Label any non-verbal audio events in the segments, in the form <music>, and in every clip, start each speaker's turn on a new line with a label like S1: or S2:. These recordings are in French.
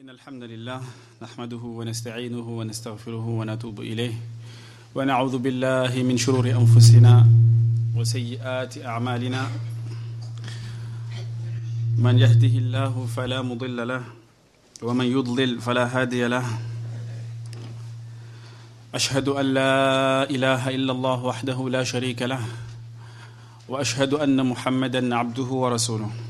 S1: إن الحمد لله نحمده ونستعينه ونستغفره ونتوب إليه ونعوذ بالله من شرور أنفسنا وسيئات أعمالنا. من يهده الله فلا مضل له ومن يضلل فلا هادي له. أشهد أن لا إله إلا الله وحده لا شريك له وأشهد أن محمدا عبده ورسوله.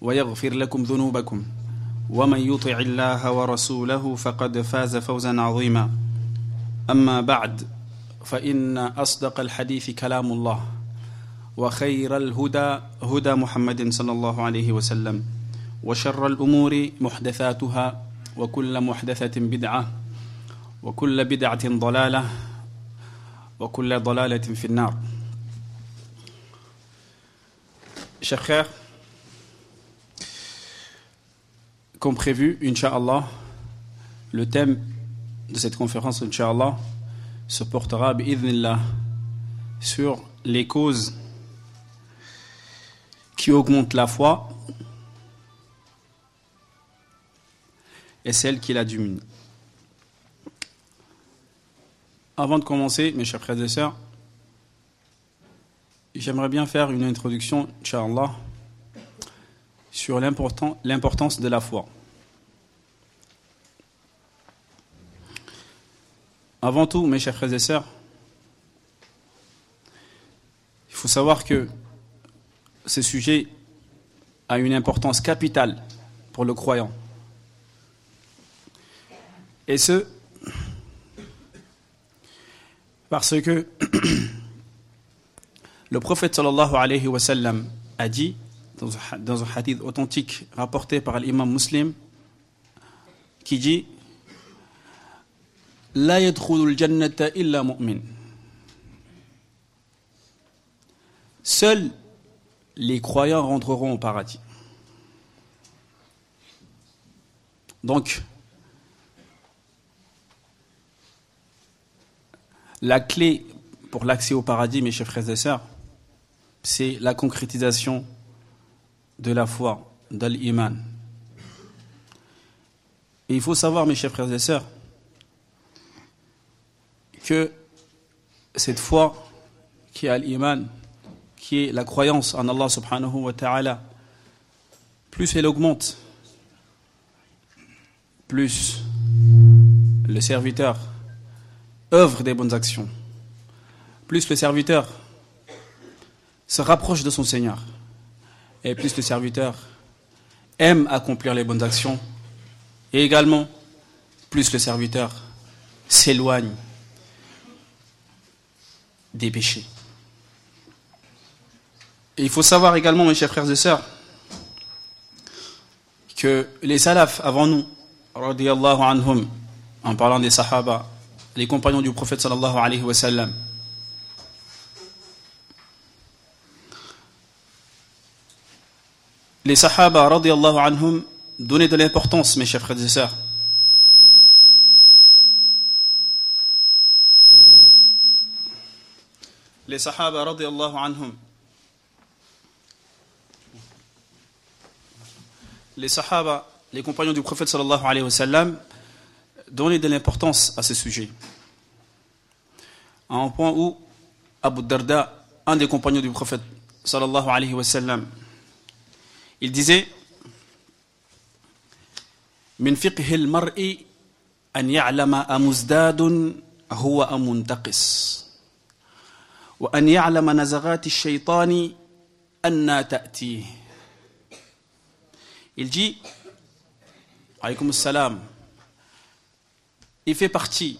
S1: ويغفر لكم ذنوبكم. ومن يطع الله ورسوله فقد فاز فوزا عظيما. أما بعد فإن أصدق الحديث كلام الله وخير الهدى هدى محمد صلى الله عليه وسلم وشر الأمور محدثاتها وكل محدثة بدعة وكل بدعة ضلالة وكل ضلالة في النار. Chers frères, comme prévu, Inch'Allah, le thème de cette conférence, Inch'Allah, se portera, sur les causes qui augmentent la foi et celles qui la diminuent. Avant de commencer, mes chers frères et sœurs, j'aimerais bien faire une introduction, Inch'Allah, sur l'importance de la foi. Avant tout, mes chers frères et sœurs, il faut savoir que ce sujet a une importance capitale pour le croyant. Et ce, parce que <clears throat> le prophète a dit dans un hadith authentique rapporté par l'imam muslim qui dit La yadkhulul jannata illa mu'min. Seuls les croyants rentreront au paradis. Donc, la clé pour l'accès au paradis, mes chers frères et sœurs, c'est la concrétisation de la foi, de l'iman. Et il faut savoir, mes chers frères et sœurs, que cette foi qui est l'iman, qui est la croyance en Allah subhanahu wa ta'ala, plus elle augmente, plus le serviteur œuvre des bonnes actions, plus le serviteur se rapproche de son Seigneur, et plus le serviteur aime accomplir les bonnes actions, et également plus le serviteur s'éloigne des péchés. Il faut savoir également, mes chers frères et sœurs, que les salafs avant nous, anhum, en parlant des sahaba, les compagnons du prophète sallallahu alayhi wa sallam, les sahaba radiallahu anhum donnaient de l'importance, mes chers frères et sœurs. Les sahaba radiallahu anhum les sahaba, les compagnons du prophète sallallahu alayhi wa sallam donnaient de l'importance à ce sujet. À un point où Abu Darda, un des compagnons du prophète sallallahu alayhi wa sallam, il disait من فقه المرء أن يعلم أمزداد هو أم منتقص وأن يعلم نزغات الشيطان أن تأتيه Il dit, alaykoum salam, il fait partie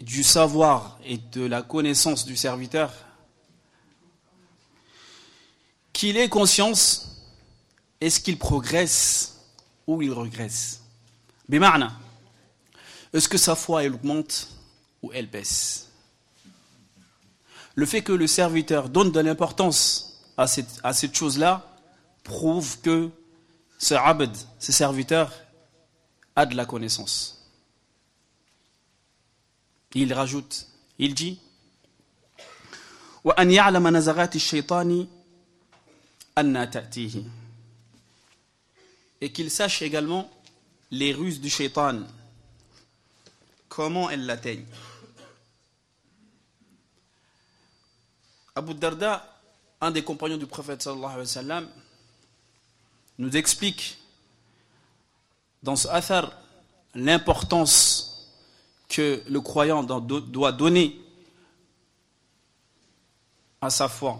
S1: du savoir et de la connaissance du serviteur qu'il ait conscience est-ce qu'il progresse ou il regresse. Bima'na, est-ce que sa foi elle augmente ou elle baisse Le fait que le serviteur donne de l'importance à cette, à cette chose-là prouve que ce abd, ce serviteur, a de la connaissance. Il rajoute, il dit وأن يعلم نزغات الشيطان أن تأتيه et qu'il sache également les ruses du shaitan, comment elles l'atteignent. Abu Darda, un des compagnons du prophète nous explique dans ce athar l'importance que le croyant doit donner à sa foi.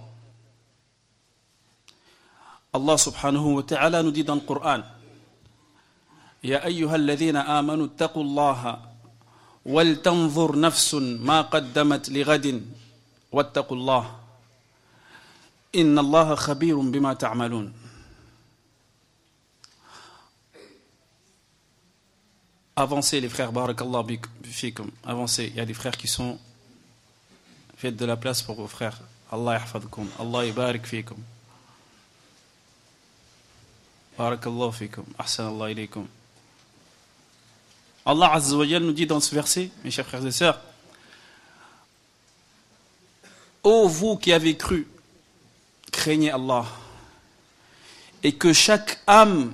S1: Nous dit dans le Coran يا أيها الذين آمنوا اتقوا الله ولتنظر نفس ما قدمت لغد واتقوا الله إن الله خبير بما تعملون Avancez les frères, barakallah fikum. Avancez, il y a des frères qui sont Faites de la place pour vos frères. Allah yahfadkum. Allah yabarik fikum. Allah ilaykum. Nous dit dans ce verset, mes chers frères et sœurs, Ô vous qui avez cru, craignez Allah, et que chaque âme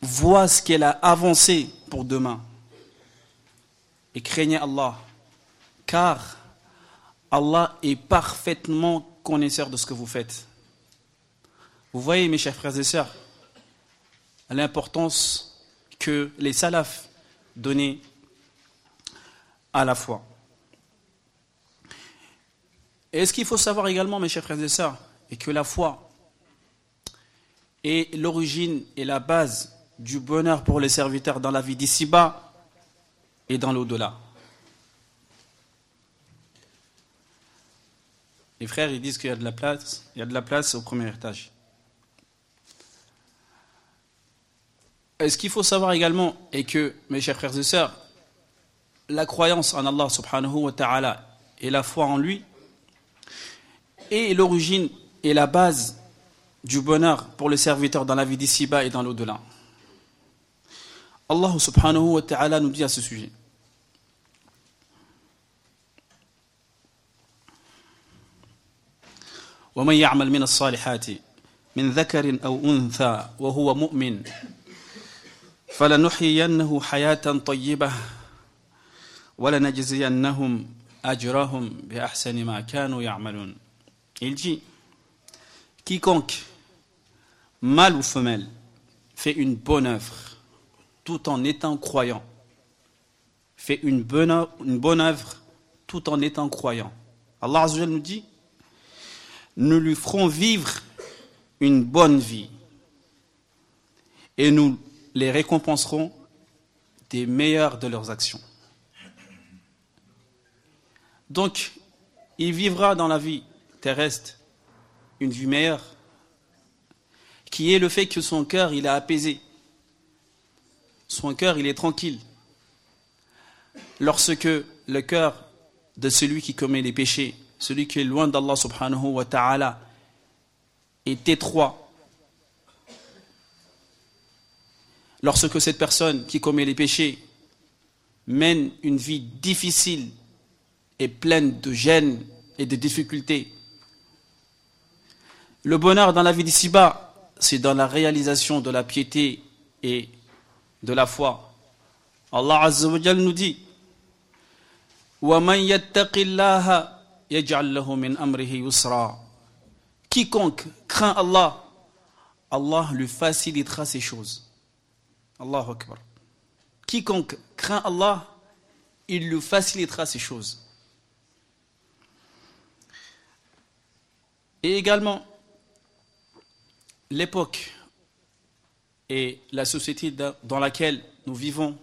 S1: voit ce qu'elle a avancé pour demain. Et craignez Allah, car Allah est parfaitement connaisseur de ce que vous faites. Vous voyez, mes chers frères et sœurs, l'importance que les salafs donnaient à la foi. Et ce qu'il faut savoir également, mes chers frères et sœurs, est que la foi est l'origine et la base du bonheur pour les serviteurs dans la vie d'ici-bas et dans l'au-delà. Les frères, ils disent qu'il y a de la place, il y a de la place au premier étage. ce qu'il faut savoir également est que, mes chers frères et sœurs, la croyance en Allah subhanahu wa ta'ala et la foi en lui est l'origine et la base du bonheur pour le serviteur dans la vie d'ici-bas et dans l'au-delà. Allah subhanahu wa ta'ala nous dit à ce sujet. ومن يعمل من الصالحات من ذكر أو أنثى وهو مؤمن فلنحيينه حياة طيبة ولنجزينهم أجرهم بأحسن ما كانوا يعملون Il dit Quiconque, mâle ou femelle, fait une bonne œuvre tout en étant croyant, fait une bonne œuvre, une bonne œuvre tout en étant croyant. Allah Azza nous dit nous lui ferons vivre une bonne vie et nous les récompenserons des meilleures de leurs actions. Donc, il vivra dans la vie terrestre une vie meilleure, qui est le fait que son cœur, il apaisé. Son cœur, il est tranquille. Lorsque le cœur de celui qui commet les péchés celui qui est loin d'Allah subhanahu wa ta'ala, est étroit. lorsque cette personne qui commet les péchés mène une vie difficile et pleine de gêne et de difficultés. Le bonheur dans la vie d'ici-bas, c'est dans la réalisation de la piété et de la foi. Allah Azza nous dit Quiconque craint Allah, Allah lui facilitera ces choses. Allahu Akbar. Quiconque craint Allah, il lui facilitera ces choses. Et également, l'époque et la société dans laquelle nous vivons,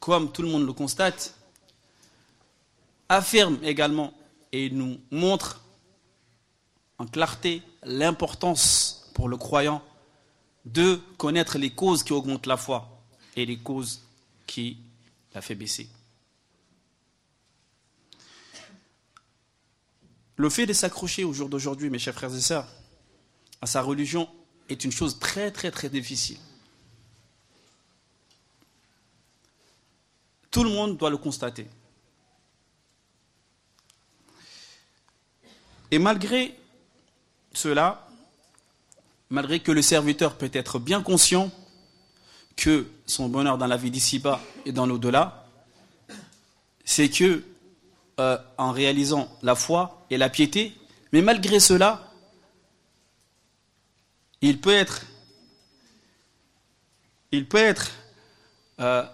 S1: comme tout le monde le constate, affirme également et nous montre en clarté l'importance pour le croyant de connaître les causes qui augmentent la foi et les causes qui la fait baisser. Le fait de s'accrocher au jour d'aujourd'hui, mes chers frères et sœurs, à sa religion est une chose très très très difficile. Tout le monde doit le constater. Et malgré cela, malgré que le serviteur peut être bien conscient que son bonheur dans la vie d'ici-bas et dans l'au-delà, c'est que euh, en réalisant la foi et la piété, mais malgré cela, il peut être, il peut être euh,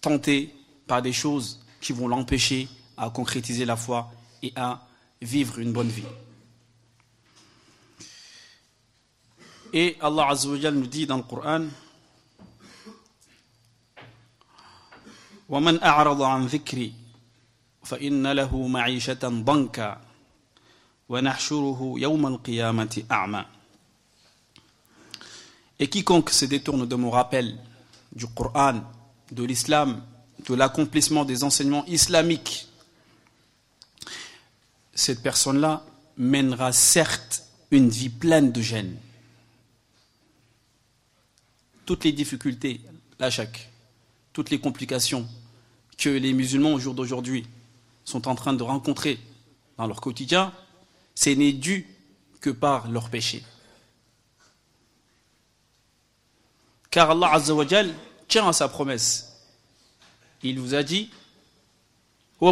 S1: tenté par des choses qui vont l'empêcher à concrétiser la foi et à vivre une bonne vie. Et Allah Azza nous dit dans le Coran ومن أعرض عن ذكري فإن له معيشة ضنكا ونحشره يوم القيامة أعمى Et quiconque se détourne de mon rappel, du Coran, de l'islam, de l'accomplissement des enseignements islamiques, cette personne-là mènera certes une vie pleine de gêne. Toutes les difficultés, la toutes les complications que les musulmans au jour d'aujourd'hui sont en train de rencontrer dans leur quotidien, ce n'est dû que par leur péché. Car Allah Azzawajal tient à sa promesse. Il vous a dit et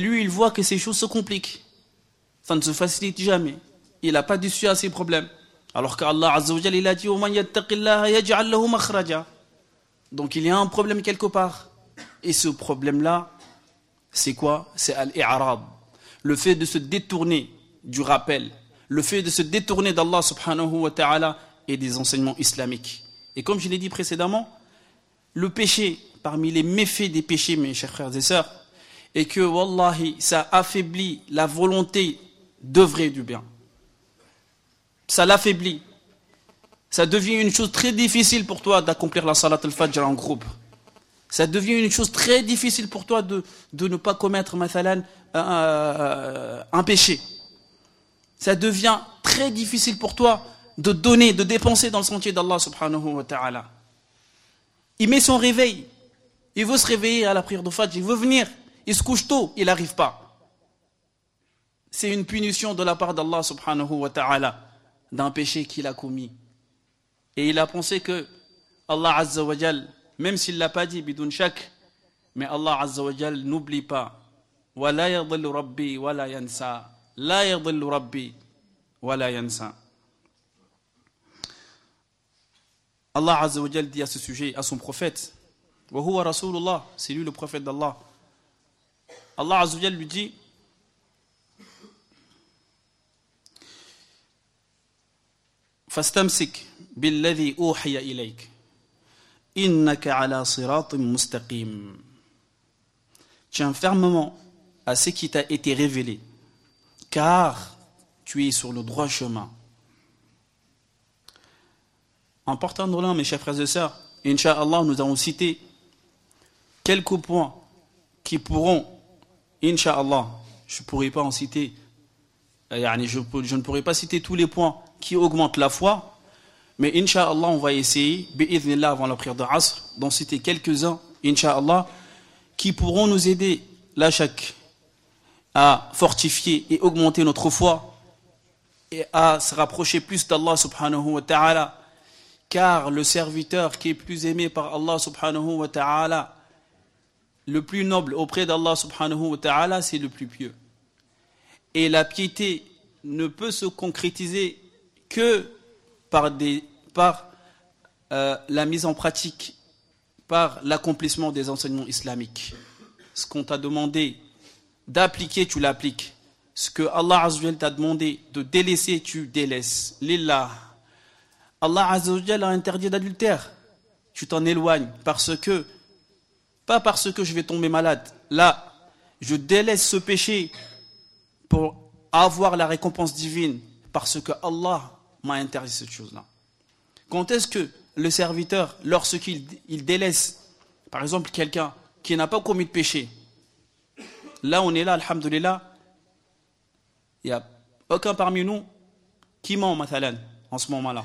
S1: lui, il voit que ces choses se compliquent. Ça ne se facilite jamais. Il n'a pas d'issue à ces problèmes. Alors qu'Allah Azzawajal, il a dit Donc il y a un problème quelque part. Et ce problème-là, c'est quoi? C'est al-i'rab. Le fait de se détourner du rappel. Le fait de se détourner d'Allah subhanahu wa ta'ala et des enseignements islamiques. Et comme je l'ai dit précédemment, le péché, parmi les méfaits des péchés, mes chers frères et sœurs, est que, wallahi, ça affaiblit la volonté d'œuvrer du bien. Ça l'affaiblit. Ça devient une chose très difficile pour toi d'accomplir la salat al-fajr en groupe. Ça devient une chose très difficile pour toi de, de ne pas commettre, mathalan, euh, un péché. Ça devient très difficile pour toi de donner, de dépenser dans le sentier d'Allah subhanahu wa ta'ala. Il met son réveil. Il veut se réveiller à la prière de Fajr. Il veut venir. Il se couche tôt. Il n'arrive pas. C'est une punition de la part d'Allah subhanahu wa ta'ala d'un péché qu'il a commis. Et il a pensé que Allah azza wa même s'il ne l'a pas dit, bidun shak, mais Allah azza wa n'oublie pas. La yansa. La yadillu rabbi wa la yansa. Allah Azza wa dit à ce sujet à son prophète Rasulullah, c'est lui le prophète d'Allah. Allah Azza wa lui dit Fastamsik billadhi uhiya ilayk innaka ala siratim mustaqim. Tiens fermement à ce qui t'a été révélé, car tu es sur le droit chemin. En partant de là, mes chers frères et sœurs, Inch'Allah, nous avons cité quelques points qui pourront, Inch'Allah, je ne pourrai pas en citer, euh, je, je ne pourrai pas citer tous les points qui augmentent la foi, mais Inch'Allah, on va essayer, avant la prière de Asr, d'en citer quelques-uns, Inch'Allah, qui pourront nous aider, là, chaque, à fortifier et augmenter notre foi et à se rapprocher plus d'Allah subhanahu wa ta'ala car le serviteur qui est plus aimé par Allah subhanahu wa ta'ala, le plus noble auprès d'Allah subhanahu wa ta'ala, c'est le plus pieux. Et la piété ne peut se concrétiser que par, euh, la mise en pratique, par l'accomplissement des enseignements islamiques. Ce qu'on t'a demandé d'appliquer, tu l'appliques. Ce que Allah t'a demandé de délaisser, tu délaisses. Lillah. Allah a interdit d'adultère. Tu t'en éloignes parce que, pas parce que je vais tomber malade. Là, je délaisse ce péché pour avoir la récompense divine. Parce que Allah m'a interdit cette chose-là. Quand est-ce que le serviteur, lorsqu'il il délaisse, par exemple, quelqu'un qui n'a pas commis de péché, là on est là, alhamdulillah, il n'y a aucun parmi nous qui ment, en ce moment-là.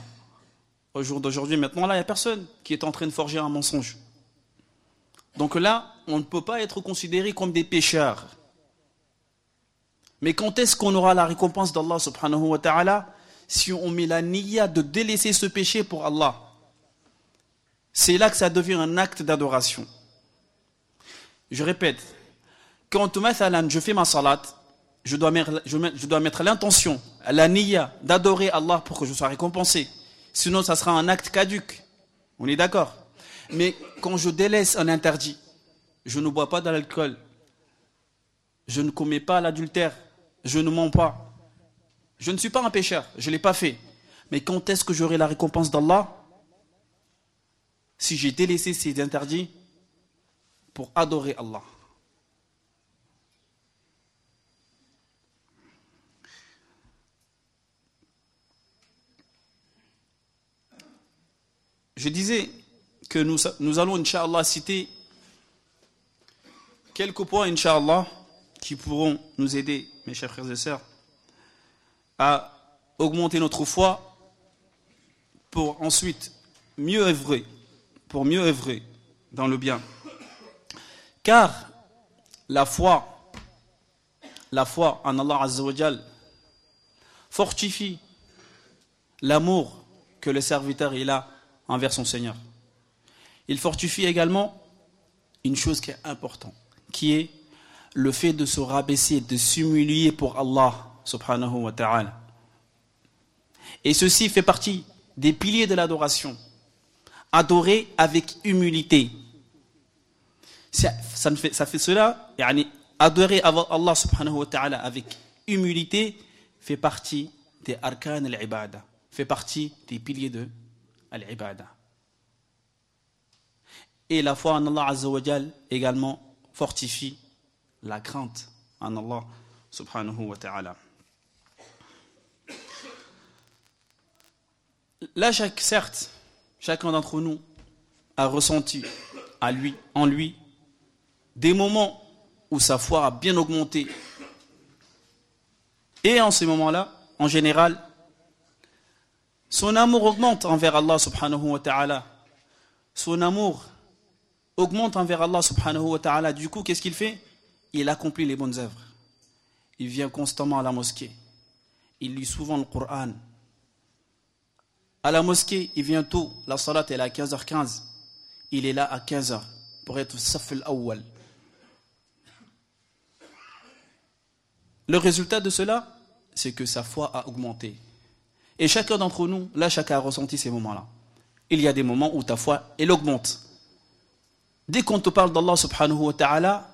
S1: Au jour d'aujourd'hui, maintenant, là, il n'y a personne qui est en train de forger un mensonge. Donc là, on ne peut pas être considéré comme des pécheurs. Mais quand est-ce qu'on aura la récompense d'Allah subhanahu wa ta'ala si on met la niya de délaisser ce péché pour Allah? C'est là que ça devient un acte d'adoration. Je répète, quand je fais ma salat, je dois mettre, l'intention, la niya d'adorer Allah pour que je sois récompensé. Sinon, ça sera un acte caduque. On est d'accord? Mais quand je délaisse un interdit, je ne bois pas de l'alcool, je ne commets pas l'adultère, je ne mens pas. Je ne suis pas un pécheur, je ne l'ai pas fait. Mais quand est-ce que j'aurai la récompense d'Allah Si j'ai délaissé ces interdits pour adorer Allah? Je disais que nous, allons, Inch'Allah, citer quelques points, Inch'Allah, qui pourront nous aider, mes chers frères et sœurs, à augmenter notre foi pour ensuite mieux œuvrer, pour mieux œuvrer dans le bien. Car la foi, la foi en Allah Azzawajal fortifie l'amour que le serviteur a envers son Seigneur. Il fortifie également une chose qui est importante, qui est le fait de se rabaisser, de s'humilier pour Allah subhanahu wa ta'ala. Et ceci fait partie des piliers de l'adoration. Adorer avec humilité. Ça, fait, cela, adorer Allah subhanahu wa ta'ala avec humilité fait partie des arkan al-ibada, fait partie des piliers de al-ibada. Et la foi en Allah Azza également fortifie la crainte en Allah subhanahu wa ta'ala. Là, certes, chacun d'entre nous a ressenti à lui, en lui des moments où sa foi a bien augmenté. Et en ces moments-là, en général, son amour augmente envers Allah subhanahu wa ta'ala. Son amour augmente envers Allah subhanahu wa ta'ala. Du coup, qu'est-ce qu'il fait? Il accomplit les bonnes œuvres. Il vient constamment à la mosquée. Il lit souvent le Coran. À la mosquée, il vient tôt. La salat est à 15h15. Il est là à 15h pour être saf al-awwal. Le résultat de cela, c'est que sa foi a augmenté. Et chacun d'entre nous, là, chacun a ressenti ces moments-là. Il y a des moments où ta foi, elle augmente. Dès qu'on te parle d'Allah subhanahu wa ta'ala,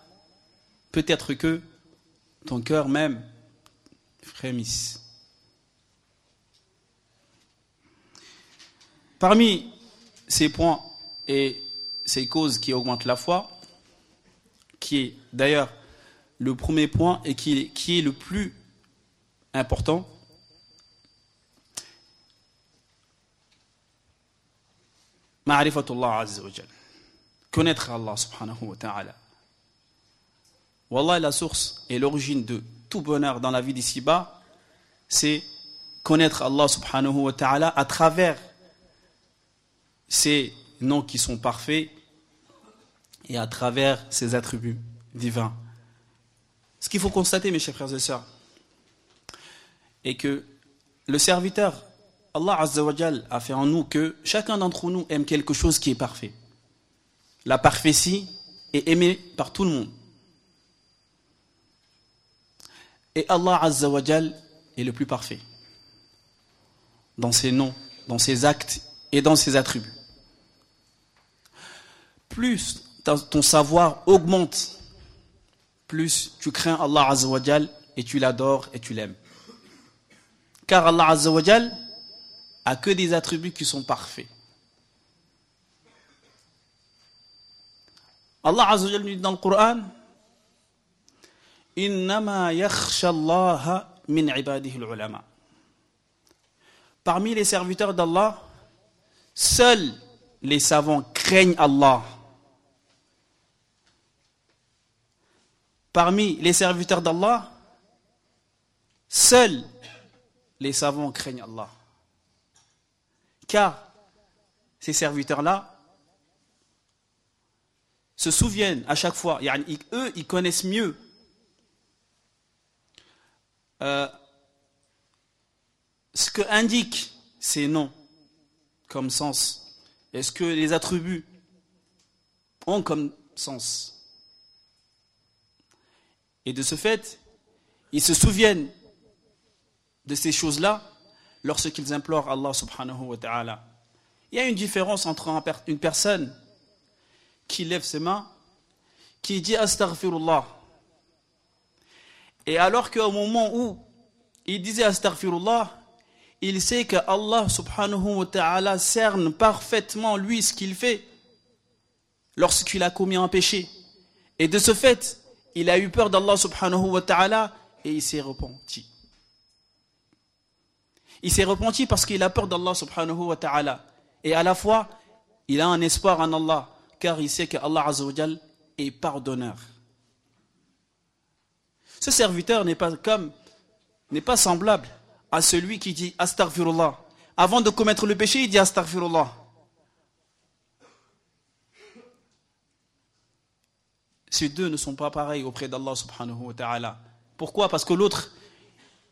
S1: peut-être que ton cœur même frémisse. Parmi ces points et ces causes qui augmentent la foi, qui est d'ailleurs le premier point et qui est, le plus important, Ma'rifatullah Connaître Allah subhanahu wa ta'ala. Wallah, la source et l'origine de tout bonheur dans la vie d'ici-bas, c'est connaître Allah subhanahu wa ta'ala à travers ces noms qui sont parfaits et à travers ses attributs divins. Ce qu'il faut constater, mes chers frères et sœurs, est que le serviteur Allah Azzawajal a fait en nous que chacun d'entre nous aime quelque chose qui est parfait. La parfaitcie est aimée par tout le monde. Et Allah Azzawajal est le plus parfait dans ses noms, dans ses actes et dans ses attributs. Plus ton savoir augmente, plus tu crains Allah Azzawajal et tu l'adores et tu l'aimes. Car Allah Azzawajal a que des attributs qui sont parfaits. Allah Azza wa dit dans le Coran Parmi les serviteurs d'Allah, seuls les savants craignent Allah. Parmi les serviteurs d'Allah, seuls les savants craignent Allah. Car ces serviteurs-là se souviennent à chaque fois, eux, ils connaissent mieux euh, ce que indiquent ces noms comme sens. Est-ce que les attributs ont comme sens? Et de ce fait, ils se souviennent de ces choses-là lorsqu'ils implorent Allah subhanahu wa ta'ala. Il y a une différence entre une personne qui lève ses mains, qui dit astaghfirullah. Et alors qu'au moment où il disait astaghfirullah, il sait que Allah subhanahu wa ta'ala cerne parfaitement lui ce qu'il fait lorsqu'il a commis un péché. Et de ce fait, il a eu peur d'Allah subhanahu wa ta'ala et il s'est repenti. Il s'est repenti parce qu'il a peur d'Allah subhanahu wa ta'ala. Et à la fois, il a un espoir en Allah, car il sait que Allah est pardonneur. Ce serviteur n'est pas semblable à celui qui dit astaghfirullah. Avant de commettre le péché, il dit astaghfirullah. Ces deux ne sont pas pareils auprès d'Allah subhanahu wa ta'ala. Pourquoi? Parce que l'autre,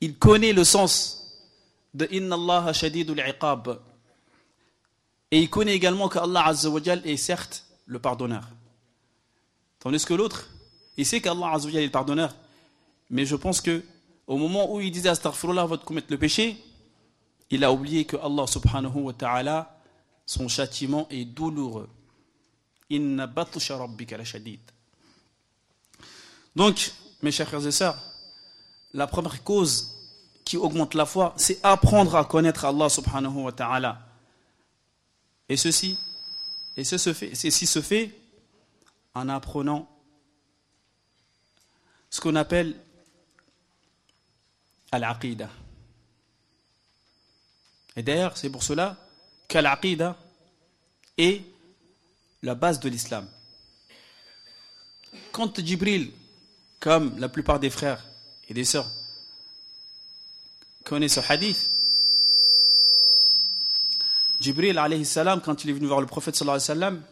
S1: il connaît le sens de Inna Allah shadidul iqab. Et il connaît également qu'Allah Azza wa est certes le pardonneur. Tandis que l'autre, il sait qu'Allah Azza wa est le pardonneur. Mais je pense que au moment où il disait Astaghfirullah va commettre le péché, il a oublié que Allah subhanahu wa ta'ala, son châtiment est douloureux. Donc, mes chers frères et sœurs, la première cause qui augmente la foi, c'est apprendre à connaître Allah subhanahu wa ta'ala. Et ceci, et ceci se fait en apprenant ce qu'on appelle al-aqidah. Et d'ailleurs, c'est pour cela qu'al-aqidah est la base de l'islam. Quand Jibril, comme la plupart des frères et des sœurs, connaît ce hadith. Jibril alayhi salam, quand il est venu voir le prophète alayhi wa sallam,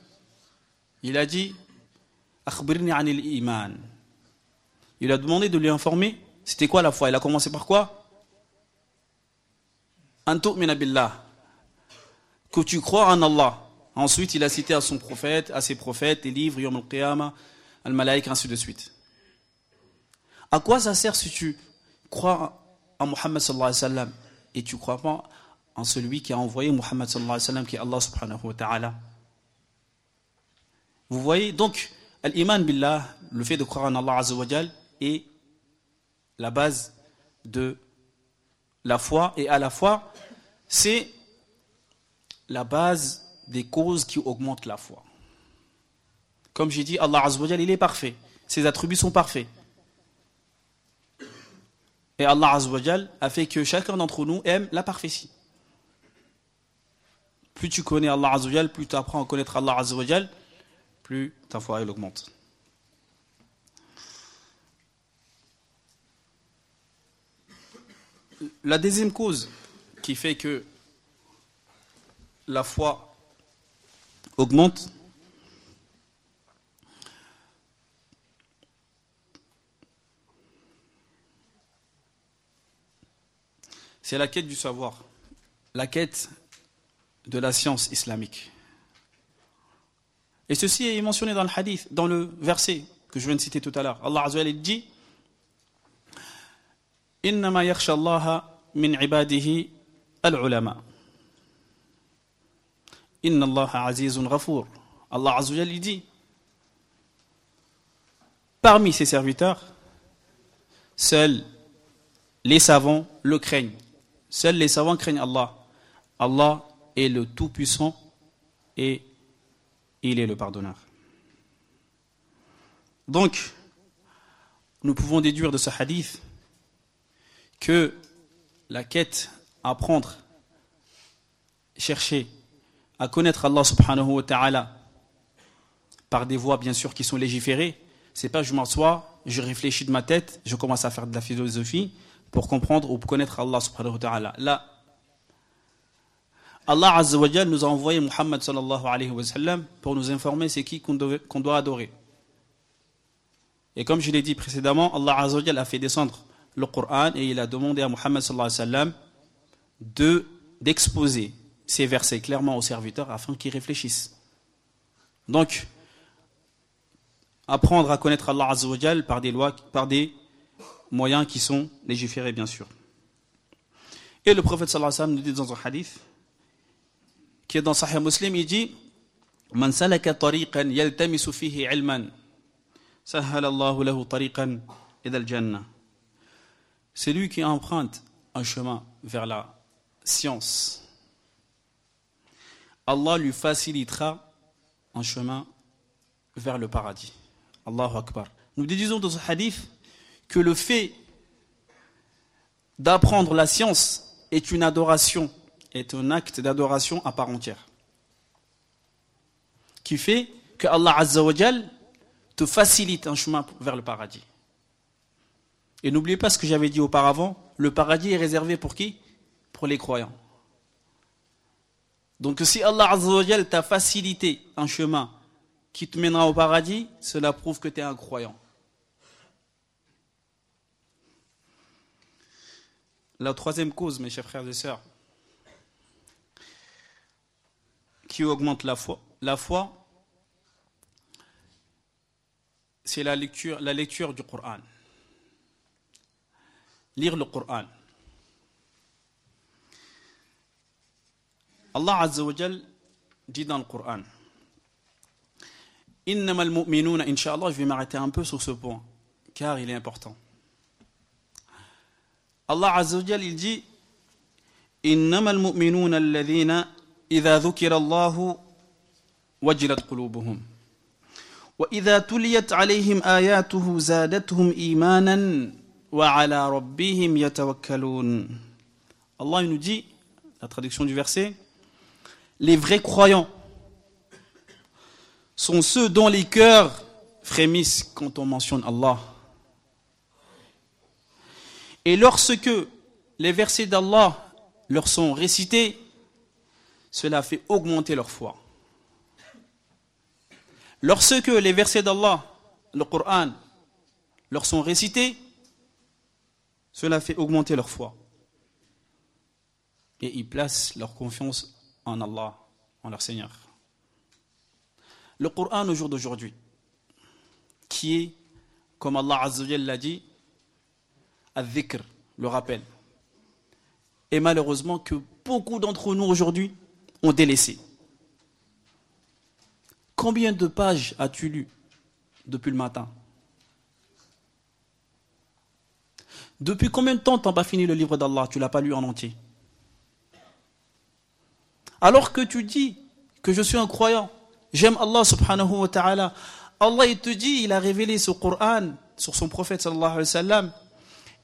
S1: il a dit iman. Il a demandé de lui informer c'était quoi la foi? Il a commencé par quoi? Billah. Que tu crois en Allah. Ensuite, il a cité à son prophète, à ses prophètes, les livres, Yom al-Qiyamah, al-Malaïk, ainsi de suite. À quoi ça sert si tu crois en Muhammad sallallahu alayhi wa sallam et tu crois pas en celui qui a envoyé Muhammad sallallahu alayhi wa sallam qui est Allah subhanahu wa ta'ala? Vous voyez donc billah, le fait de croire en Allah est la base de la foi et à la fois c'est la base des causes qui augmentent la foi. Comme j'ai dit, Allah Azza wa il est parfait. Ses attributs sont parfaits. Et Allah Azzawajal a fait que chacun d'entre nous aime la parfaite. Plus tu connais Allah Azzawajal, plus tu apprends à connaître Allah Azzawajal, plus ta foi elle augmente. La deuxième cause qui fait que la foi augmente, c'est la quête du savoir, la quête de la science islamique. Et ceci est mentionné dans le hadith, dans le verset que je viens de citer tout à l'heure. Allah dit إنما يخشى الله من عباده العلماء إن الله عزيز غفور Allah Azza wa dit Parmi ses serviteurs, seuls les savants le craignent. Seuls les savants craignent Allah. Allah est le Tout-Puissant et il est le pardonneur. Donc, nous pouvons déduire de ce hadith que la quête à prendre chercher à connaître Allah subhanahu wa ta'ala par des voies bien sûr qui sont légiférées, c'est pas je m'assois, je réfléchis de ma tête, je commence à faire de la philosophie pour comprendre ou pour connaître Allah subhanahu wa ta'ala. Là, Allah nous a envoyé Muhammad sallallahu pour nous informer c'est qui qu'on doit adorer. Et comme je l'ai dit précédemment, Allah Azza a fait descendre le Coran et il a demandé à sallam de d'exposer ces versets clairement aux serviteurs afin qu'ils réfléchissent. Donc, apprendre à connaître Allah Azza wa par des lois, par des moyens qui sont légiférés bien sûr. Et le prophète sallallahu alayhi wa sallam nous dit dans un hadith qui est dans Sahih Muslim, il dit Man salaka tariqan yaltamisu fihi ilman Allahu lahu tariqan ila al-jannah. C'est lui qui emprunte un chemin vers la science. Allah lui facilitera un chemin vers le paradis. Allahu Akbar. Nous disons dans ce hadith que le fait d'apprendre la science est une adoration est un acte d'adoration à part entière. Qui fait que Allah Azza te facilite un chemin vers le paradis. Et n'oubliez pas ce que j'avais dit auparavant, le paradis est réservé pour qui? Pour les croyants. Donc si Allah Azza t'a facilité un chemin qui te mènera au paradis, cela prouve que tu es un croyant. La troisième cause, mes chers frères et sœurs, qui augmente la foi. La foi, c'est la lecture, la lecture du Coran. Lire le Coran. Allah Azza wa dit dans le Coran Innama al-mu'minuna, Inch'Allah, je vais m'arrêter un peu sur ce point, car il est important. Allah Azza wa il dit Innama al-mu'minuna alladhina إذا ذكر الله وجلت قلوبهم وإذا تليت عليهم آياته زادتهم إيمانا Allah nous dit, la traduction du verset, les vrais croyants sont ceux dont les cœurs frémissent quand on mentionne Allah. Et lorsque les versets d'Allah leur sont récités, cela fait augmenter leur foi. Lorsque les versets d'Allah, le Coran, leur sont récités, cela fait augmenter leur foi. Et ils placent leur confiance en Allah, en leur Seigneur. Le Coran au jour d'aujourd'hui, qui est, comme Allah l'a dit, al-dhikr, le rappel. Et malheureusement que beaucoup d'entre nous aujourd'hui ont délaissé. Combien de pages as-tu lu depuis le matin? Depuis combien de temps tu n'as pas fini le livre d'Allah? Tu l'as pas lu en entier Alors que tu dis que je suis un croyant, j'aime Allah subhanahu wa ta'ala. Allah te dit, il a révélé ce Coran sur son prophète sallallahu.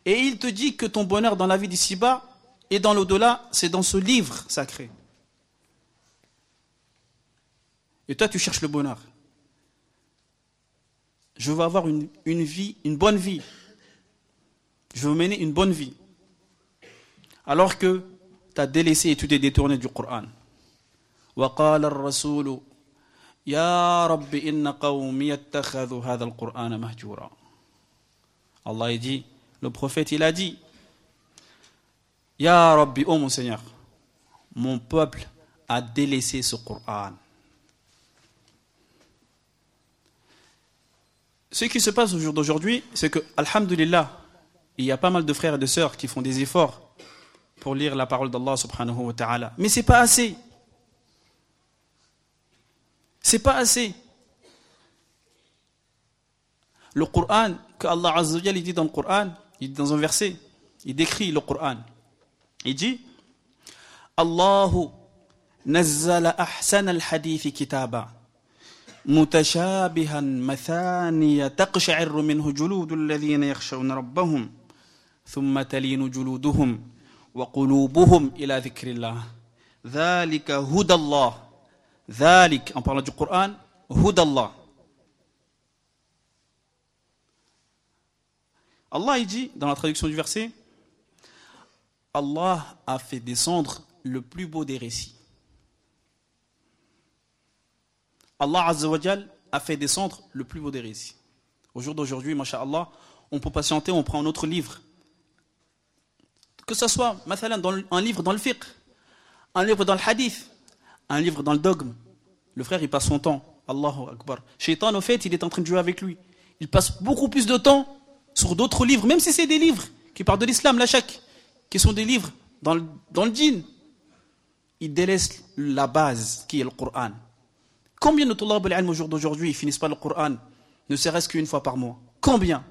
S1: Et il te dit que ton bonheur dans la vie d'ici-bas et dans l'au-delà, c'est dans ce livre sacré. Et toi, tu cherches le bonheur. Je veux avoir une, vie, une bonne vie Je veux mener une bonne vie. Alors que tu as délaissé et tu t'es détourné du Coran. وقال الرسول يا رب إن قومي اتخذوا هذا القرآن مهجورا Allah dit, le prophète il a dit Ya Rabbi, oh mon Seigneur, mon peuple a délaissé ce Coran. Ce qui se passe au jour d'aujourd'hui, c'est que, alhamdulillah, il y a pas mal de frères et de sœurs qui font des efforts pour lire la parole d'Allah subhanahu wa ta'ala. Mais c'est pas assez. C'est pas assez. Le Coran, que Allah Azza il dit dans le Coran, il dit dans un verset, il décrit le Coran. Il dit Allahu nazzala ahsan al-hadith kitaba mutashabihan mathaniya taqsha'irru minhu juludul ladhina yakhshawna rabbahum ثم تلين جلودهم وقلوبهم إلى ذكر الله ذلك هدى الله ذلك en parlant du Coran هدى الله Allah il dit dans la traduction du verset Allah a fait descendre le plus beau des récits. Allah Azza wa Jal a fait descendre le plus beau des récits. Au jour d'aujourd'hui, Allah, on peut patienter, on prend un autre livre. Que ce soit dans un livre dans le fiqh, un livre dans le hadith, un livre dans le dogme. Le frère, il passe son temps. Allahu Akbar. Shaitan, au fait, il est en train de jouer avec lui. Il passe beaucoup plus de temps sur d'autres livres, même si c'est des livres qui parlent de l'islam, la chèque, qui sont des livres dans le, dans le djinn. Il délaisse la base qui est le Coran. Combien de Tullah al au jour d'aujourd'hui finissent pas le Coran, ne serait-ce qu'une fois par mois? Combien?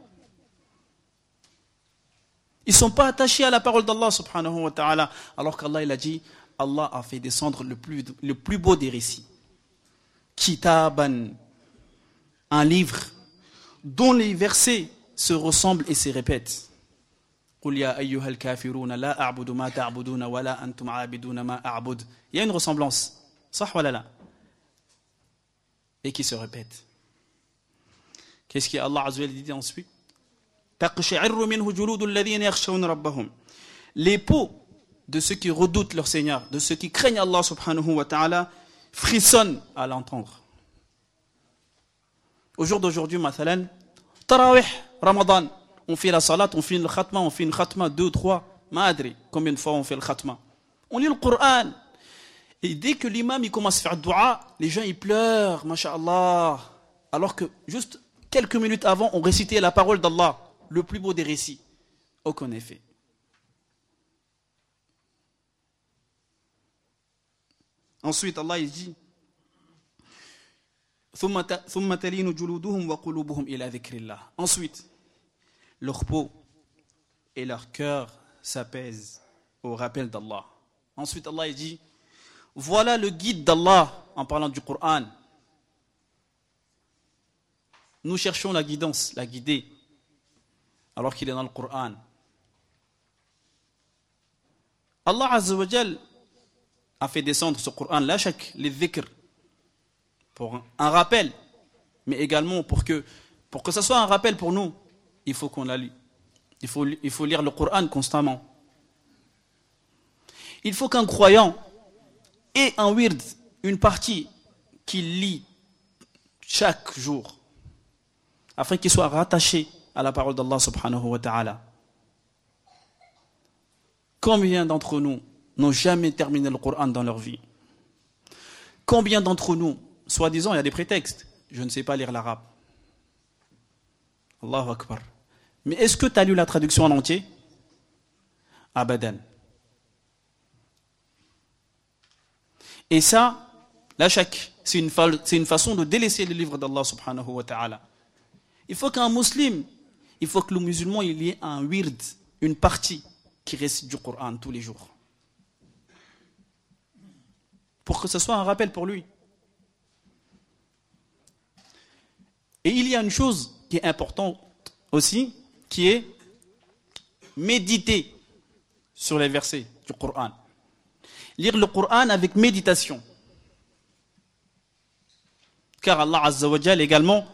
S1: Ils ne sont pas attachés à la parole d'Allah subhanahu wa ta'ala, alors qu'Allah il a dit Allah a fait descendre le plus, le plus beau des récits. Kitaban, un livre dont les versets se ressemblent et se répètent. Il y a une ressemblance. Et qui se répète. Qu'est-ce qu'Allah Azza dit ensuite? Les peaux de ceux qui redoutent leur Seigneur, de ceux qui craignent Allah subhanahu wa ta'ala, frissonnent à l'entendre. Au jour d'aujourd'hui, mathalan, Ramadan, on fait la salat, on fait le khatma, on fait une khatma, deux, trois, madri, combien de fois on fait le khatma? On lit le Coran. Et dès que l'imam commence à faire dua, les gens ils pleurent, masha'Allah. Alors que juste quelques minutes avant, on récitait la parole d'Allah, le plus beau des récits. Aucun effet. Ensuite, Allah il dit Ensuite, leur peau et leur cœur s'apaisent au rappel d'Allah. Ensuite, Allah dit Voilà le guide d'Allah en parlant du Coran. Nous cherchons la guidance, la guider, alors qu'il est dans le Coran. Allah a fait descendre ce Coran, la les dhikr, pour un rappel, mais également pour que, pour que ce soit un rappel pour nous, il faut qu'on la lit. Il faut, il faut lire le Coran constamment. Il faut qu'un croyant ait un wird, une partie qu'il lit chaque jour, afin qu'il soit rattaché à la parole d'Allah. Combien d'entre nous n'ont jamais terminé le Coran dans leur vie? Combien d'entre nous, soi-disant, il y a des prétextes, je ne sais pas lire l'arabe. Allahu Akbar. Mais est-ce que tu as lu la traduction en entier? Abadan. Et ça, la chèque, c'est une, une, façon de délaisser le livre d'Allah subhanahu wa ta'ala. Il faut qu'un musulman, il faut que le musulman il y ait un wird, une partie qui récite du Coran tous les jours pour que ce soit un rappel pour lui. Et il y a une chose qui est importante aussi, qui est méditer sur les versets du Coran. Lire le Coran avec méditation. Car Allah Azza également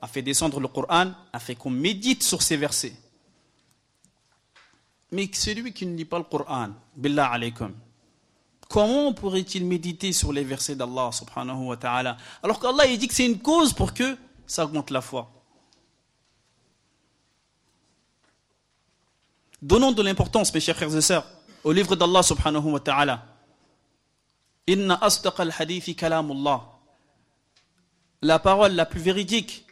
S1: a fait descendre le Coran, a fait qu'on médite sur ces versets. Mais celui qui ne lit pas le Coran, billah alaykum, Comment pourrait-il méditer sur les versets d'Allah subhanahu wa ta'ala Alors qu'Allah dit que c'est une cause pour que ça augmente la foi? Donnons de l'importance, mes chers frères et sœurs, au livre d'Allah subhanahu wa ta'ala. Inna al hadithi kalamullah. La parole la plus véridique,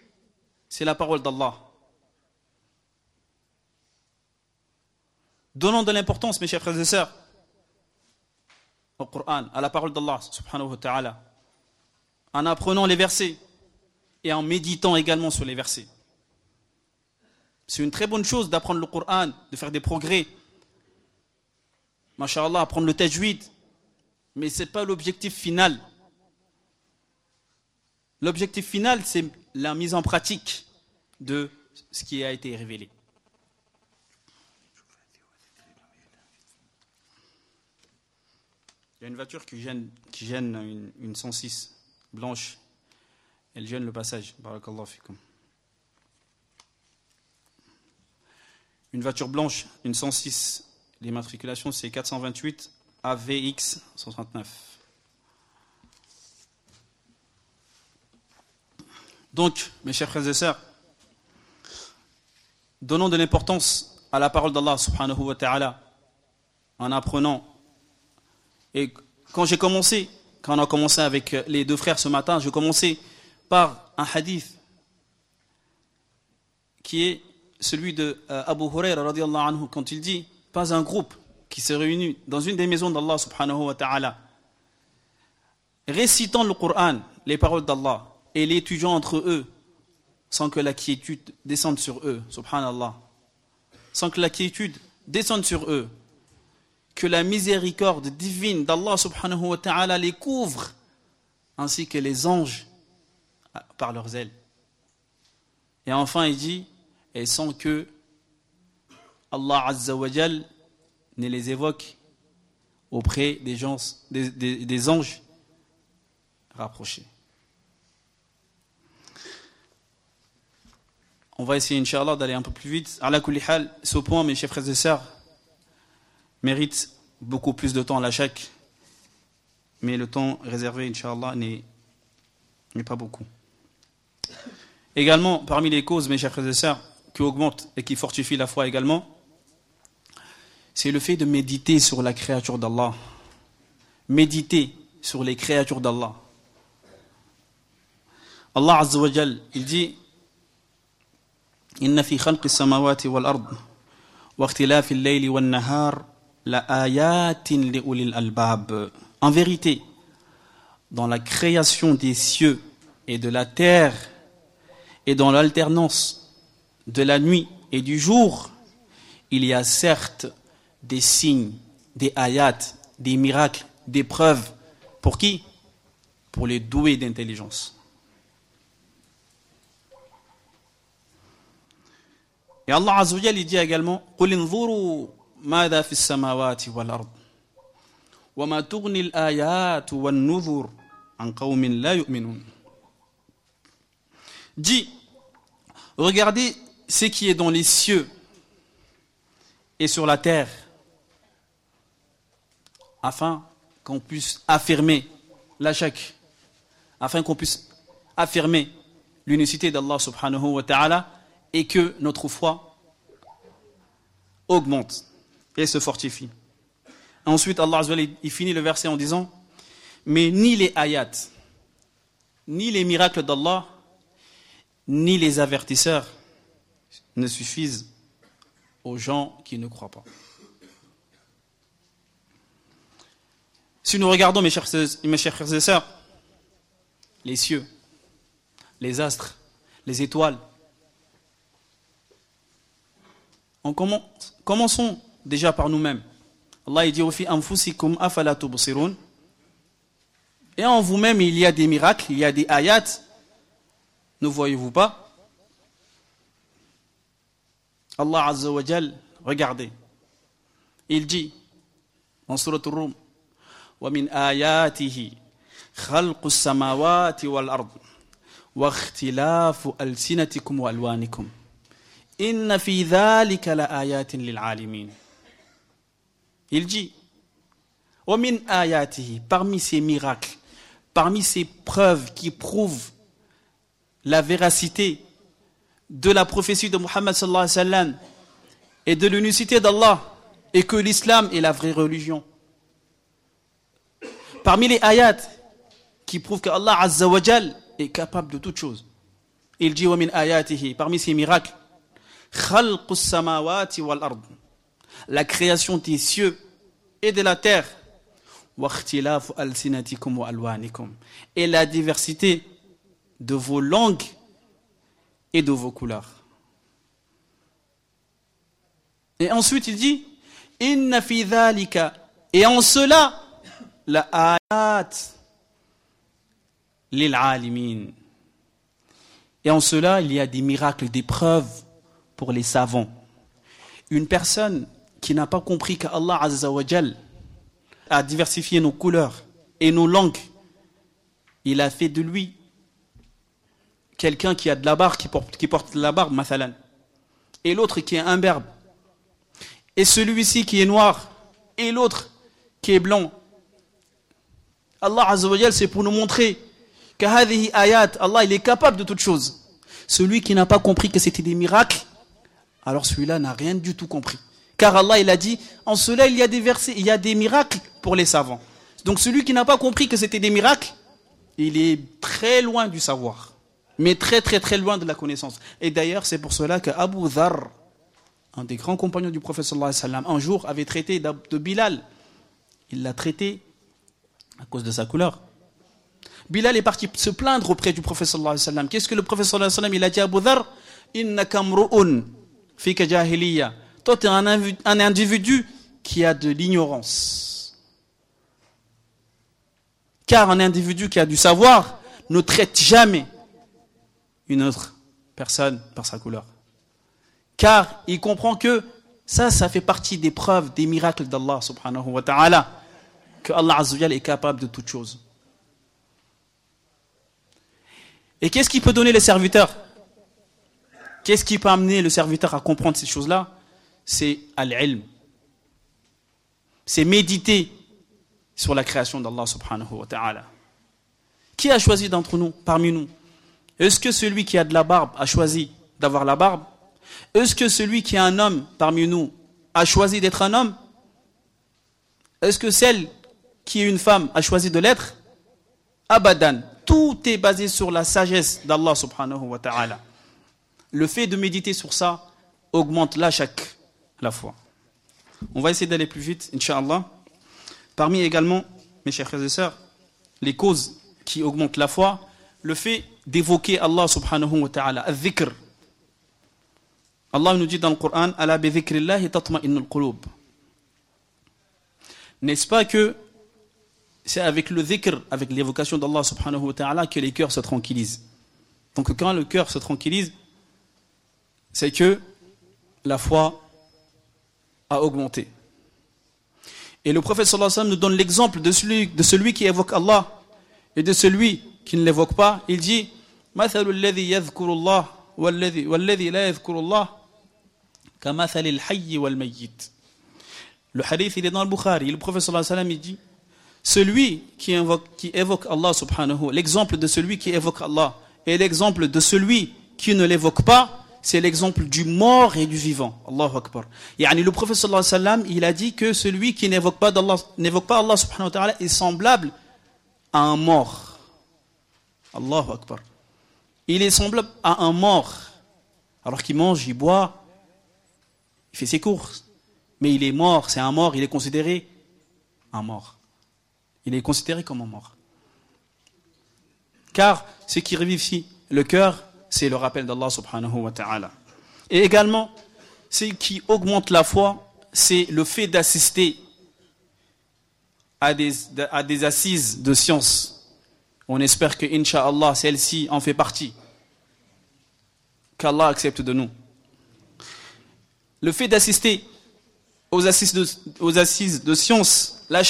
S1: c'est la parole d'Allah. Donnons de l'importance, mes chers frères et sœurs, au Coran, à la parole d'Allah subhanahu wa ta'ala, en apprenant les versets et en méditant également sur les versets. C'est une très bonne chose d'apprendre le Coran, de faire des progrès. Masha'Allah, apprendre le tajwid. Mais ce n'est pas l'objectif final. L'objectif final, c'est la mise en pratique de ce qui a été révélé. Il y une voiture qui gêne, qui gêne une, une 106 blanche. Elle gêne le passage. Barakallahu fikum. Une voiture blanche, une 106. L'immatriculation, c'est 428 AVX 139. Donc, mes chers frères et sœurs, donnons de l'importance à la parole d'Allah subhanahu wa ta'ala en apprenant. Et quand j'ai commencé, quand on a commencé avec les deux frères ce matin, j'ai commencé par un hadith qui est celui de euh, Abu Huraira quand il dit pas un groupe qui se réunit dans une des maisons d'Allah subhanahu wa ta'ala récitant le Coran, les paroles d'Allah et l'étudiant entre eux sans que la quiétude descende sur eux, subhanallah. Sans que la quiétude descende sur eux. Que la miséricorde divine d'Allah subhanahu wa ta'ala les couvre, ainsi que les anges par leurs ailes. Et enfin, il dit, et sans que Allah Azza wa ne les évoque auprès des, gens, des anges rapprochés. On va essayer, Inch'Allah, d'aller un peu plus vite. À la ce point, mes chers frères et sœurs, mérite beaucoup plus de temps à la chaque. Mais le temps réservé, Inch'Allah, n'est pas beaucoup. Également, parmi les causes, mes chers frères et sœurs, qui augmentent et qui fortifient la foi également, c'est le fait de méditer sur la créature d'Allah. Méditer sur les créatures d'Allah. Allah Azza wa il dit إن في خلق السماوات والأرض واختلاف الليل والنهار لآيات لأولي الألباب En vérité, dans la création des cieux et de la terre et dans l'alternance de la nuit et du jour, il y a certes des signes, des ayats, des miracles, des preuves. Pour qui Pour les doués d'intelligence. Et Allah Azzawajal, il dit également قُلْ انظُرُوا ماذا في السماوات والأرض وما تغني الآيات والنذر عن قوم لا يؤمنون Dis, regardez ce qui est dans les cieux et sur la terre, afin qu'on puisse affirmer la chèque, afin qu'on puisse affirmer l'unicité d'Allah subhanahu wa ta'ala et que notre foi augmente et se fortifie. Ensuite, Allah il finit le verset en disant Mais ni les ayats, ni les miracles d'Allah, ni les avertisseurs ne suffisent aux gens qui ne croient pas. Si nous regardons, mes chers, mes chers frères et sœurs, les cieux, les astres, les étoiles, On commence, commençons déjà par nous-mêmes. Allah dit Et en vous-même, il y a des miracles, il y a des ayats. Ne voyez-vous pas Allah Azza wa Jal, regardez. Il dit dans Surah Al-Rum ومن آياته خلق السماوات والأرض واختلاف ألسنتكم وألوانكم Inna ayatin lil alimin. Il dit min ayatihi, parmi ces miracles, parmi ces preuves qui prouvent la véracité de la prophétie de Muhammad et de l'unicité d'Allah et que l'islam est la vraie religion. Parmi les ayats qui prouvent que Allah azza est capable de toutes choses. Il dit min ayatihi, parmi ces miracles, la création des cieux et de la terre. et la diversité de vos langues et de vos couleurs. Et ensuite il dit et en cela la ayat lil. Et en cela il y a des miracles, des preuves pour les savants. Une personne qui n'a pas compris qu'Allah Azzawajal a diversifié nos couleurs et nos langues, il a fait de lui quelqu'un qui a de la barbe, qui porte, de la barbe, et l'autre qui est imberbe, et celui-ci qui est noir, et l'autre qui est blanc. Allah Azzawajal, c'est pour nous montrer que ayat, Allah il est capable de toutes choses. Celui qui n'a pas compris que c'était des miracles, alors celui-là n'a rien du tout compris. Car Allah il a dit, en cela il y a des versets, il y a des miracles pour les savants. Donc celui qui n'a pas compris que c'était des miracles, il est très loin du savoir. Mais très très très loin de la connaissance. Et d'ailleurs c'est pour cela que Abu Dhar, un des grands compagnons du prophète sallallahu sallam, un jour avait traité de Bilal. Il l'a traité à cause de sa couleur. Bilal est parti se plaindre auprès du prophète sallallahu sallam. Qu'est-ce que le prophète sallallahu sallam il a dit à Abu Dhar? Fika jahiliya. Toi tu es un, individu qui a de l'ignorance. Car un individu qui a du savoir ne traite jamais une autre personne par sa couleur. Car il comprend que ça, ça fait partie des preuves, des miracles d'Allah subhanahu wa ta'ala, que Allah est capable de toutes choses. Et qu'est-ce qui peut donner les serviteurs? Qu'est-ce qui peut amener le serviteur à comprendre ces choses-là C'est al-ilm. C'est méditer sur la création d'Allah subhanahu wa ta'ala. Qui a choisi d'entre nous, parmi nous Est-ce que celui qui a de la barbe a choisi d'avoir la barbe Est-ce que celui qui est un homme parmi nous a choisi d'être un homme Est-ce que celle qui est une femme a choisi de l'être Abadan. Tout est basé sur la sagesse d'Allah subhanahu wa ta'ala. Le fait de méditer sur ça augmente la la foi. On va essayer d'aller plus vite, Inch'Allah. Parmi également, mes chers frères et sœurs, les causes qui augmentent la foi, le fait d'évoquer Allah subhanahu wa ta'ala, al-dhikr. Allah nous dit dans le Coran, Ala bi qulub. N'est-ce pas que c'est avec le dhikr, avec l'évocation d'Allah subhanahu wa ta'ala que les cœurs se tranquillisent? Donc quand le cœur se tranquillise, c'est que la foi a augmenté. Et le prophète sallallahu alayhi wa sallam nous donne l'exemple de celui, de celui qui évoque Allah et de celui qui ne l'évoque pas. Il dit مثل الذي يذكر الله والذي والذي لا يذكر الله كمثل الحي والميت. Le hadith il est dans le Bukhari. Le prophète sallallahu alayhi wa sallam il dit celui qui, invoque, qui évoque Allah subhanahu, l'exemple de celui qui évoque Allah et l'exemple de celui qui ne l'évoque pas, c'est l'exemple du mort et du vivant. Allahu Akbar. Yani le prophète sallallahu alayhi wa il a dit que celui qui n'évoque pas, n'évoque pas Allah subhanahu wa ta'ala est semblable à un mort. Allahu Akbar. Il est semblable à un mort. Alors qu'il mange, il boit, il fait ses courses. Mais il est mort, c'est un mort, il est considéré un mort il est considéré comme un mort. Car ce qui revivifie le cœur, c'est le rappel d'Allah subhanahu wa ta'ala. Et également, ce qui augmente la foi, c'est le fait d'assister à des, à des assises de science. On espère que, Inch'Allah, celle-ci en fait partie. Qu'Allah accepte de nous. Le fait d'assister aux assises de, aux assises de science, la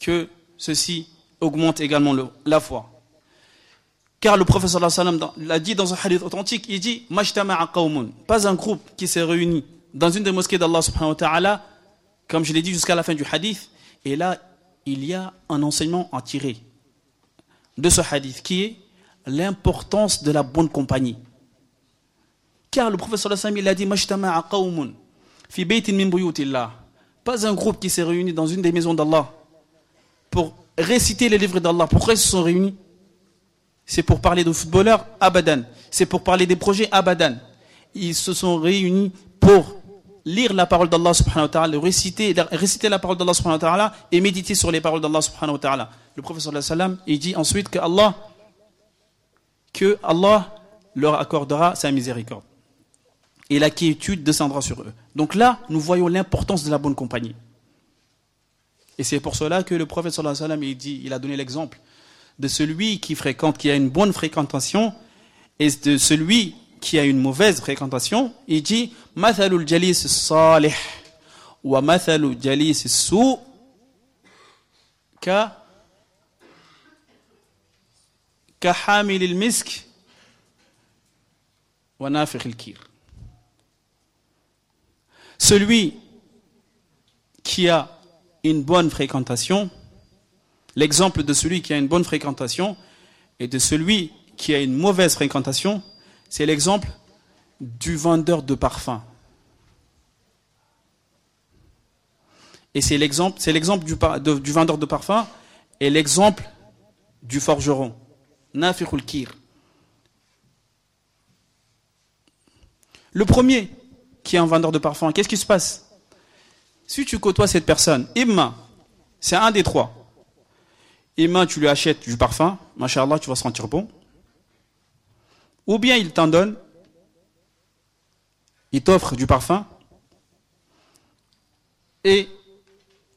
S1: que ceci augmente également la foi. Car le professeur l'a dit dans un hadith authentique, il dit pas un groupe qui s'est réuni dans une des mosquées d'Allah subhanahu wa ta'ala, comme je l'ai dit jusqu'à la fin du hadith, et là, il y a un enseignement à tirer de ce hadith qui est l'importance de la bonne compagnie. Car le il a dit pas un groupe qui s'est réuni dans une des maisons d'Allah pour réciter les livres d'Allah. Pourquoi ils se sont réunis C'est pour parler de footballeurs Abadan. C'est pour parler des projets Abadan. Ils se sont réunis pour lire la parole d'Allah subhanahu wa ta'ala, réciter, la parole d'Allah subhanahu wa ta'ala et méditer sur les paroles d'Allah subhanahu wa ta'ala. Le sallam, il dit ensuite que Allah, leur accordera sa miséricorde. Et la quiétude descendra sur eux. Donc là, nous voyons l'importance de la bonne compagnie. Et c'est pour cela que le prophète sallallahu alayhi wa sallam, dit, il a donné l'exemple de celui qui fréquente, qui a une bonne fréquentation, et de celui qui a une mauvaise fréquentation. Il dit Mathalul jalis salih wa mathalul jalis sou ka ka hamil al misk wa kir. Celui qui a une bonne fréquentation, l'exemple de celui qui a une bonne fréquentation et de celui qui a une mauvaise fréquentation c'est l'exemple du vendeur de parfums et c'est l'exemple c'est l'exemple du, vendeur de parfums et l'exemple du forgeron nafikhul kir. Le premier qui est un vendeur de parfum, qu'est-ce qui se passe? Si tu côtoies cette personne, Imma, c'est un des trois. Imma, tu lui achètes du parfum, machallah, tu vas sentir bon. Ou bien il t'en donne, il t'offre du parfum. Et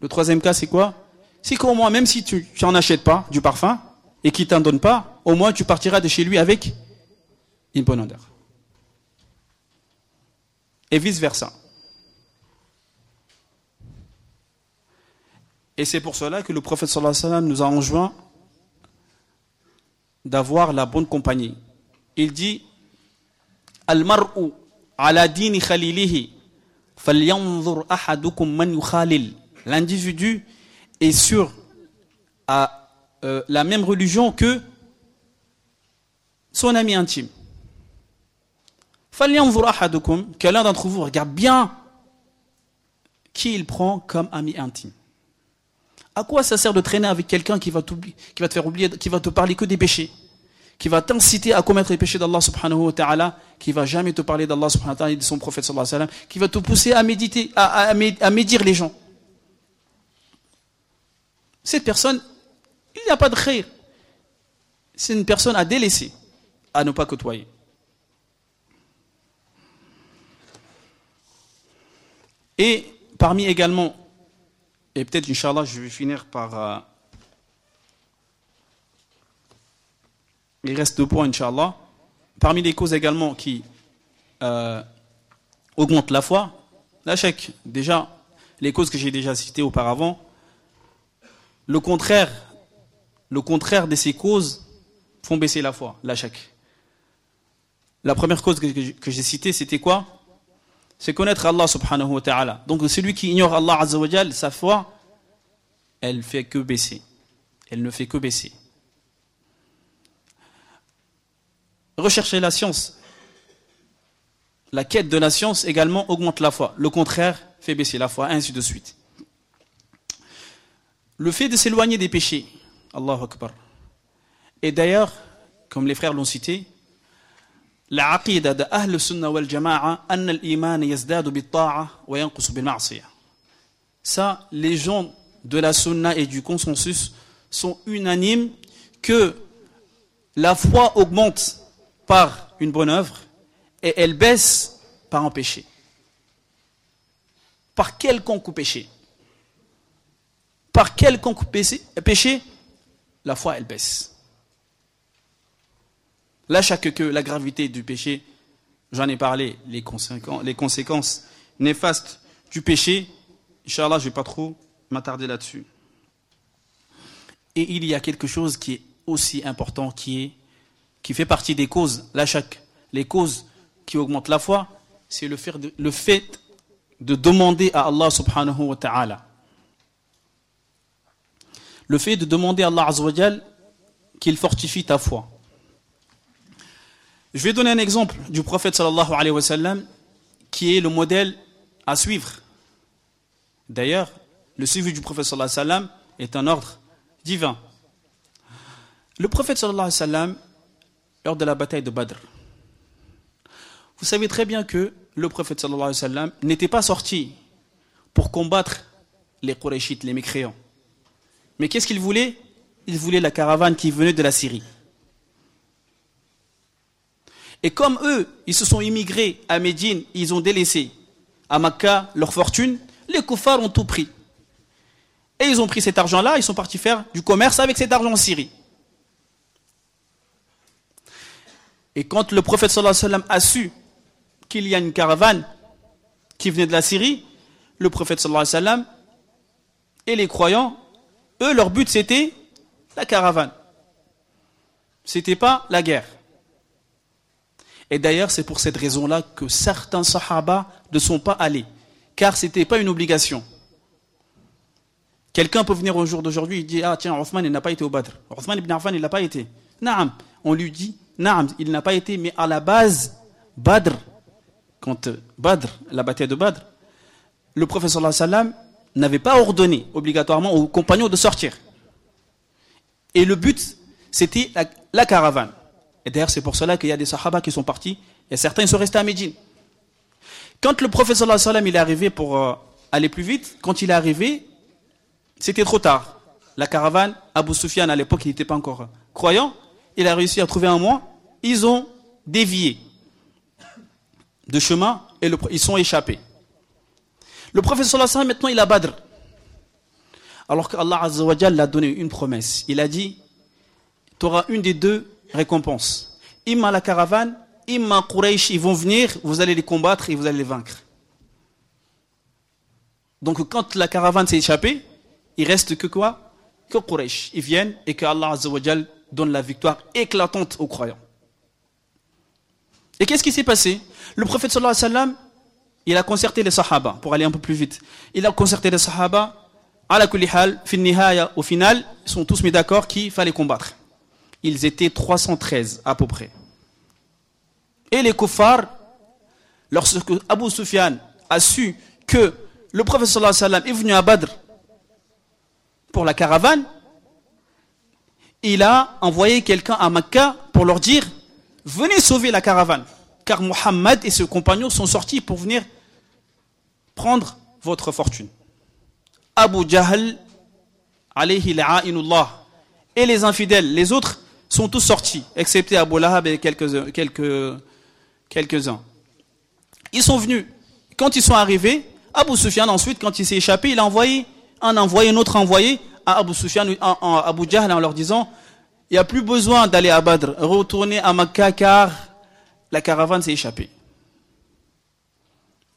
S1: le troisième cas, c'est quoi? C'est qu'au moins, même si tu n'en achètes pas du parfum, et qui t'en donne pas, au moins tu partiras de chez lui avec une bonne odeur. Et vice-versa. Et c'est pour cela que le prophète sallallahu alayhi wa sallam nous a enjoint d'avoir la bonne compagnie. Il dit Al-mar'u ala khalilihi falyanzur ahadukum man yukhalil. L'individu est sûr à euh, la même religion que son ami intime. Que l'un d'entre vous regarde bien qui il prend comme ami intime. À quoi ça sert de traîner avec quelqu'un qui va, qui va te faire oublier, qui va te parler que des péchés, qui va t'inciter à commettre les péchés d'Allah subhanahu wa ta'ala, qui va jamais te parler d'Allah subhanahu wa ta'ala et de son prophète sallallahu alayhi wa sallam, qui va te pousser à méditer, à, médire les gens? Cette personne, il n'y a pas de khir. C'est une personne à délaisser, à ne pas côtoyer. Et parmi également, et peut-être, Inch'Allah, je vais finir par. Euh, il reste deux points, Inch'Allah. Parmi les causes également qui euh, augmentent la foi, la chèque, déjà, les causes que j'ai déjà citées auparavant, le contraire le contraire de ces causes font baisser la foi, la chèque. La première cause que, j'ai citée, c'était quoi? C'est connaître Allah subhanahu wa ta'ala. Donc celui qui ignore Allah sa foi, elle fait que baisser. Elle ne fait que baisser. Rechercher la science. La quête de la science également augmente la foi. Le contraire fait baisser la foi, ainsi de suite. Le fait de s'éloigner des péchés, Allahu Akbar. Et d'ailleurs, comme les frères l'ont cité, la aqida de Ahl Sunnah wal Jama'a, anna al-iman yazdadu bit-ta'a wa. Ça, les gens de la Sunna et du consensus sont unanimes que la foi augmente par une bonne œuvre et elle baisse par un péché. Par quelconque péché. Par quelconque péché, la foi, elle baisse. Là, chaque que la gravité du péché, j'en ai parlé, les conséquences, néfastes du péché, Inch'Allah, je ne vais pas trop m'attarder là-dessus. Et il y a quelque chose qui est aussi important, qui, est, qui fait partie des causes, là, chaque, les causes qui augmentent la foi, c'est le fait, de, le fait de demander à Allah subhanahu wa ta'ala le fait de demander à Allah qu'il fortifie ta foi. Je vais donner un exemple du prophète sallallahu alayhi wa sallam qui est le modèle à suivre. D'ailleurs, le suivi du prophète sallallahu sallam est un ordre divin. Le prophète sallallahu sallam, lors de la bataille de Badr, vous savez très bien que le prophète sallallahu sallam n'était pas sorti pour combattre les Qurayshites, les mécréants. Mais qu'est-ce qu'il voulait? Il voulait la caravane qui venait de la Syrie. Et comme eux, ils se sont immigrés à Médine, ils ont délaissé à Makkah leur fortune, les koufars ont tout pris. Et ils ont pris cet argent-là, ils sont partis faire du commerce avec cet argent en Syrie. Et quand le prophète sallallahu alayhi wa sallam a su qu'il y a une caravane qui venait de la Syrie, le prophète sallallahu alayhi wa sallam et les croyants Eux, leur but, c'était la caravane. C'était pas la guerre. Et d'ailleurs, c'est pour cette raison-là que certains sahaba ne sont pas allés. Car ce n'était pas une obligation. Quelqu'un peut venir au jour d'aujourd'hui et dire Ah, tiens, Othman, il n'a pas été au Badr. Othman ibn Affan, il n'a pas été. Naam. On lui dit Naam, il n'a pas été, mais à la base, Badr, quand euh, Badr, la bataille de Badr, le professeur sallam n'avait pas ordonné obligatoirement aux compagnons de sortir. Et le but, c'était la, caravane. Et d'ailleurs, c'est pour cela qu'il y a des sahaba qui sont partis, et certains sont restés à Médine. Quand le professeur sallam il est arrivé pour euh, aller plus vite, quand il est arrivé, c'était trop tard. La caravane, Abu Sufyan à l'époque, il n'était pas encore croyant, il a réussi à trouver un mois, ils ont dévié de chemin et ils sont échappés. Le prophète sallallahu maintenant il a Badr. Alors qu'Allah l'a donné une promesse. Il a dit tu auras une des deux récompenses. Imma la caravane, imma Quraysh, ils vont venir, vous allez les combattre et vous allez les vaincre. Donc quand la caravane s'est échappée, il reste que quoi? Que Quraysh. Ils viennent et que Allah Azza donne la victoire éclatante aux croyants. Et qu'est-ce qui s'est passé? Le prophète sallallahu alayhi wa sallam, il a concerté les sahaba, pour aller un peu plus vite. Il a concerté les sahaba, à la kulihal, fin au final, ils sont tous mis d'accord qu'il fallait combattre. Ils étaient 313 à peu près. Et les kuffars, lorsque Abu Sufyan a su que le prophète sallallahu est venu à Badr pour la caravane, il a envoyé quelqu'un à Makkah pour leur dire venez sauver la caravane. Car Muhammad et ses compagnons sont sortis pour venir prendre votre fortune. Abu Jahl, alayhi la'inullah, et les infidèles, les autres, sont tous sortis, excepté Abu Lahab et quelques, quelques, quelques-uns. Ils sont venus. Quand ils sont arrivés, Abu Sufyan, ensuite, quand il s'est échappé, il a envoyé un envoyé, un autre envoyé à Abu Sufyan, à Abu Jahl, en leur disant il n'y a plus besoin d'aller à Badr, retourner à Makkah car la caravane s'est échappée.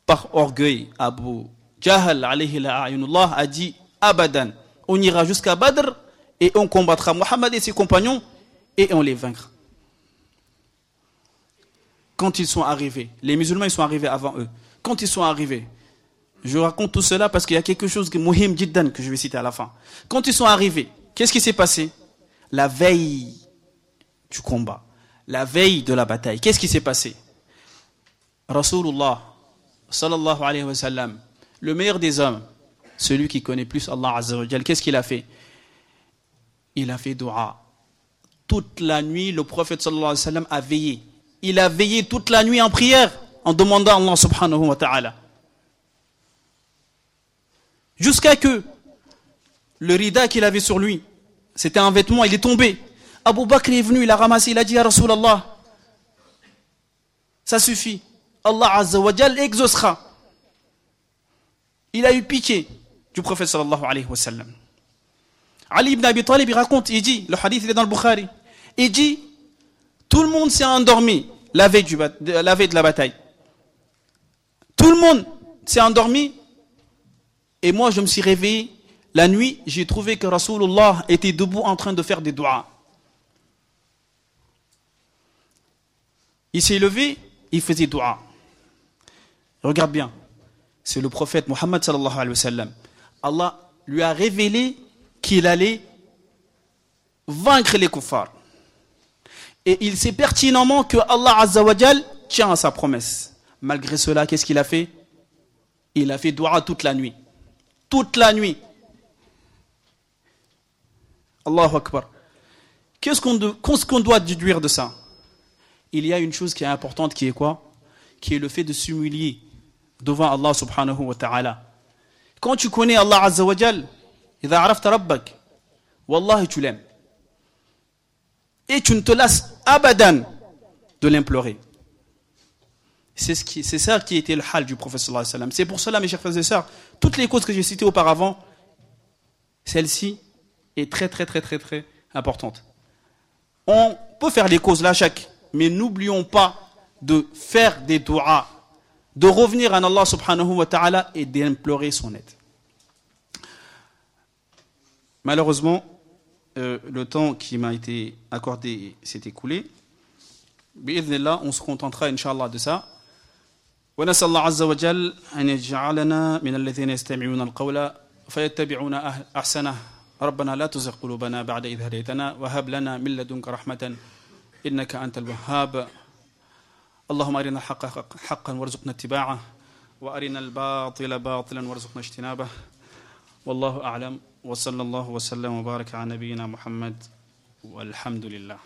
S1: Par orgueil, Abu Jahl a dit Abadan, on ira jusqu'à Badr et on combattra Mohammed et ses compagnons et on les vaincra. Quand ils sont arrivés, les musulmans ils sont arrivés avant eux. Quand ils sont arrivés, je raconte tout cela parce qu'il y a quelque chose que Mohim Jiddan que je vais citer à la fin. Quand ils sont arrivés, qu'est-ce qui s'est passé? La veille du combat, la veille de la bataille, qu'est-ce qui s'est passé? Rasulullah sallallahu alayhi wa sallam, le meilleur des hommes, celui qui connaît plus Allah azza wa qu'est-ce qu'il a fait? Il a fait dua. Toute la nuit, le prophète sallallahu alayhi wa sallam a veillé. Il a veillé toute la nuit en prière en demandant à Allah subhanahu wa ta'ala Jusqu'à que le rida qu'il avait sur lui, c'était un vêtement, il est tombé. Abu Bakr est venu, il a ramassé, il a dit à Rasulallah, ça suffit. Allah Azza wa exaucera. Il a eu pitié du prophète sallallahu alayhi wa sallam. Ali ibn Abi Talib, il raconte, il dit, le hadith il est dans le Bukhari, il dit, tout le monde s'est endormi la veille, de la bataille. Tout le monde s'est endormi et moi, je me suis réveillé la nuit, j'ai trouvé que Rasulullah était debout en train de faire des doigts. Il s'est levé, il faisait doigts. Regarde bien, c'est le prophète Muhammad sallallahu alayhi wa sallam. Allah lui a révélé qu'il allait vaincre les kuffars. Et il sait pertinemment que Allah azawajal tient à sa promesse. Malgré cela, qu'est-ce qu'il a fait? Il a fait doigt toute la nuit toute la nuit. Allahu Akbar. Qu'est-ce qu'on doit déduire de ça? Il y a une chose qui est importante qui est quoi? Qui est le fait de s'humilier devant Allah subhanahu wa ta'ala. Quand tu connais Allah azza wallahi tu. Et tu ne te lasses abadan de l'implorer. C'est ce ça qui était le hal du prophète sallallahu alayhi. C'est pour cela, mes chers frères et sœurs, toutes les causes que j'ai citées auparavant, celle-ci est très très très très très importante. On peut faire les causes là chaque, mais n'oublions pas de faire des doigts, de revenir à Allah subhanahu wa ta'ala et d'implorer son aide. Malheureusement, euh, le temps qui m'a été accordé s'est écoulé. Bi'idhnillah, on se contentera, Inch'Allah, de ça. ونسأل الله عز وجل أن يجعلنا من الذين يستمعون القول فيتبعون أحسنه ربنا لا تزغ قلوبنا بعد إذ هديتنا وهب لنا من لدنك رحمة إنك أنت الوهاب اللهم أرنا الحق حقا وارزقنا اتباعه وأرنا الباطل باطلا وارزقنا اجتنابه والله أعلم وصلى الله وسلم وبارك على نبينا محمد والحمد لله.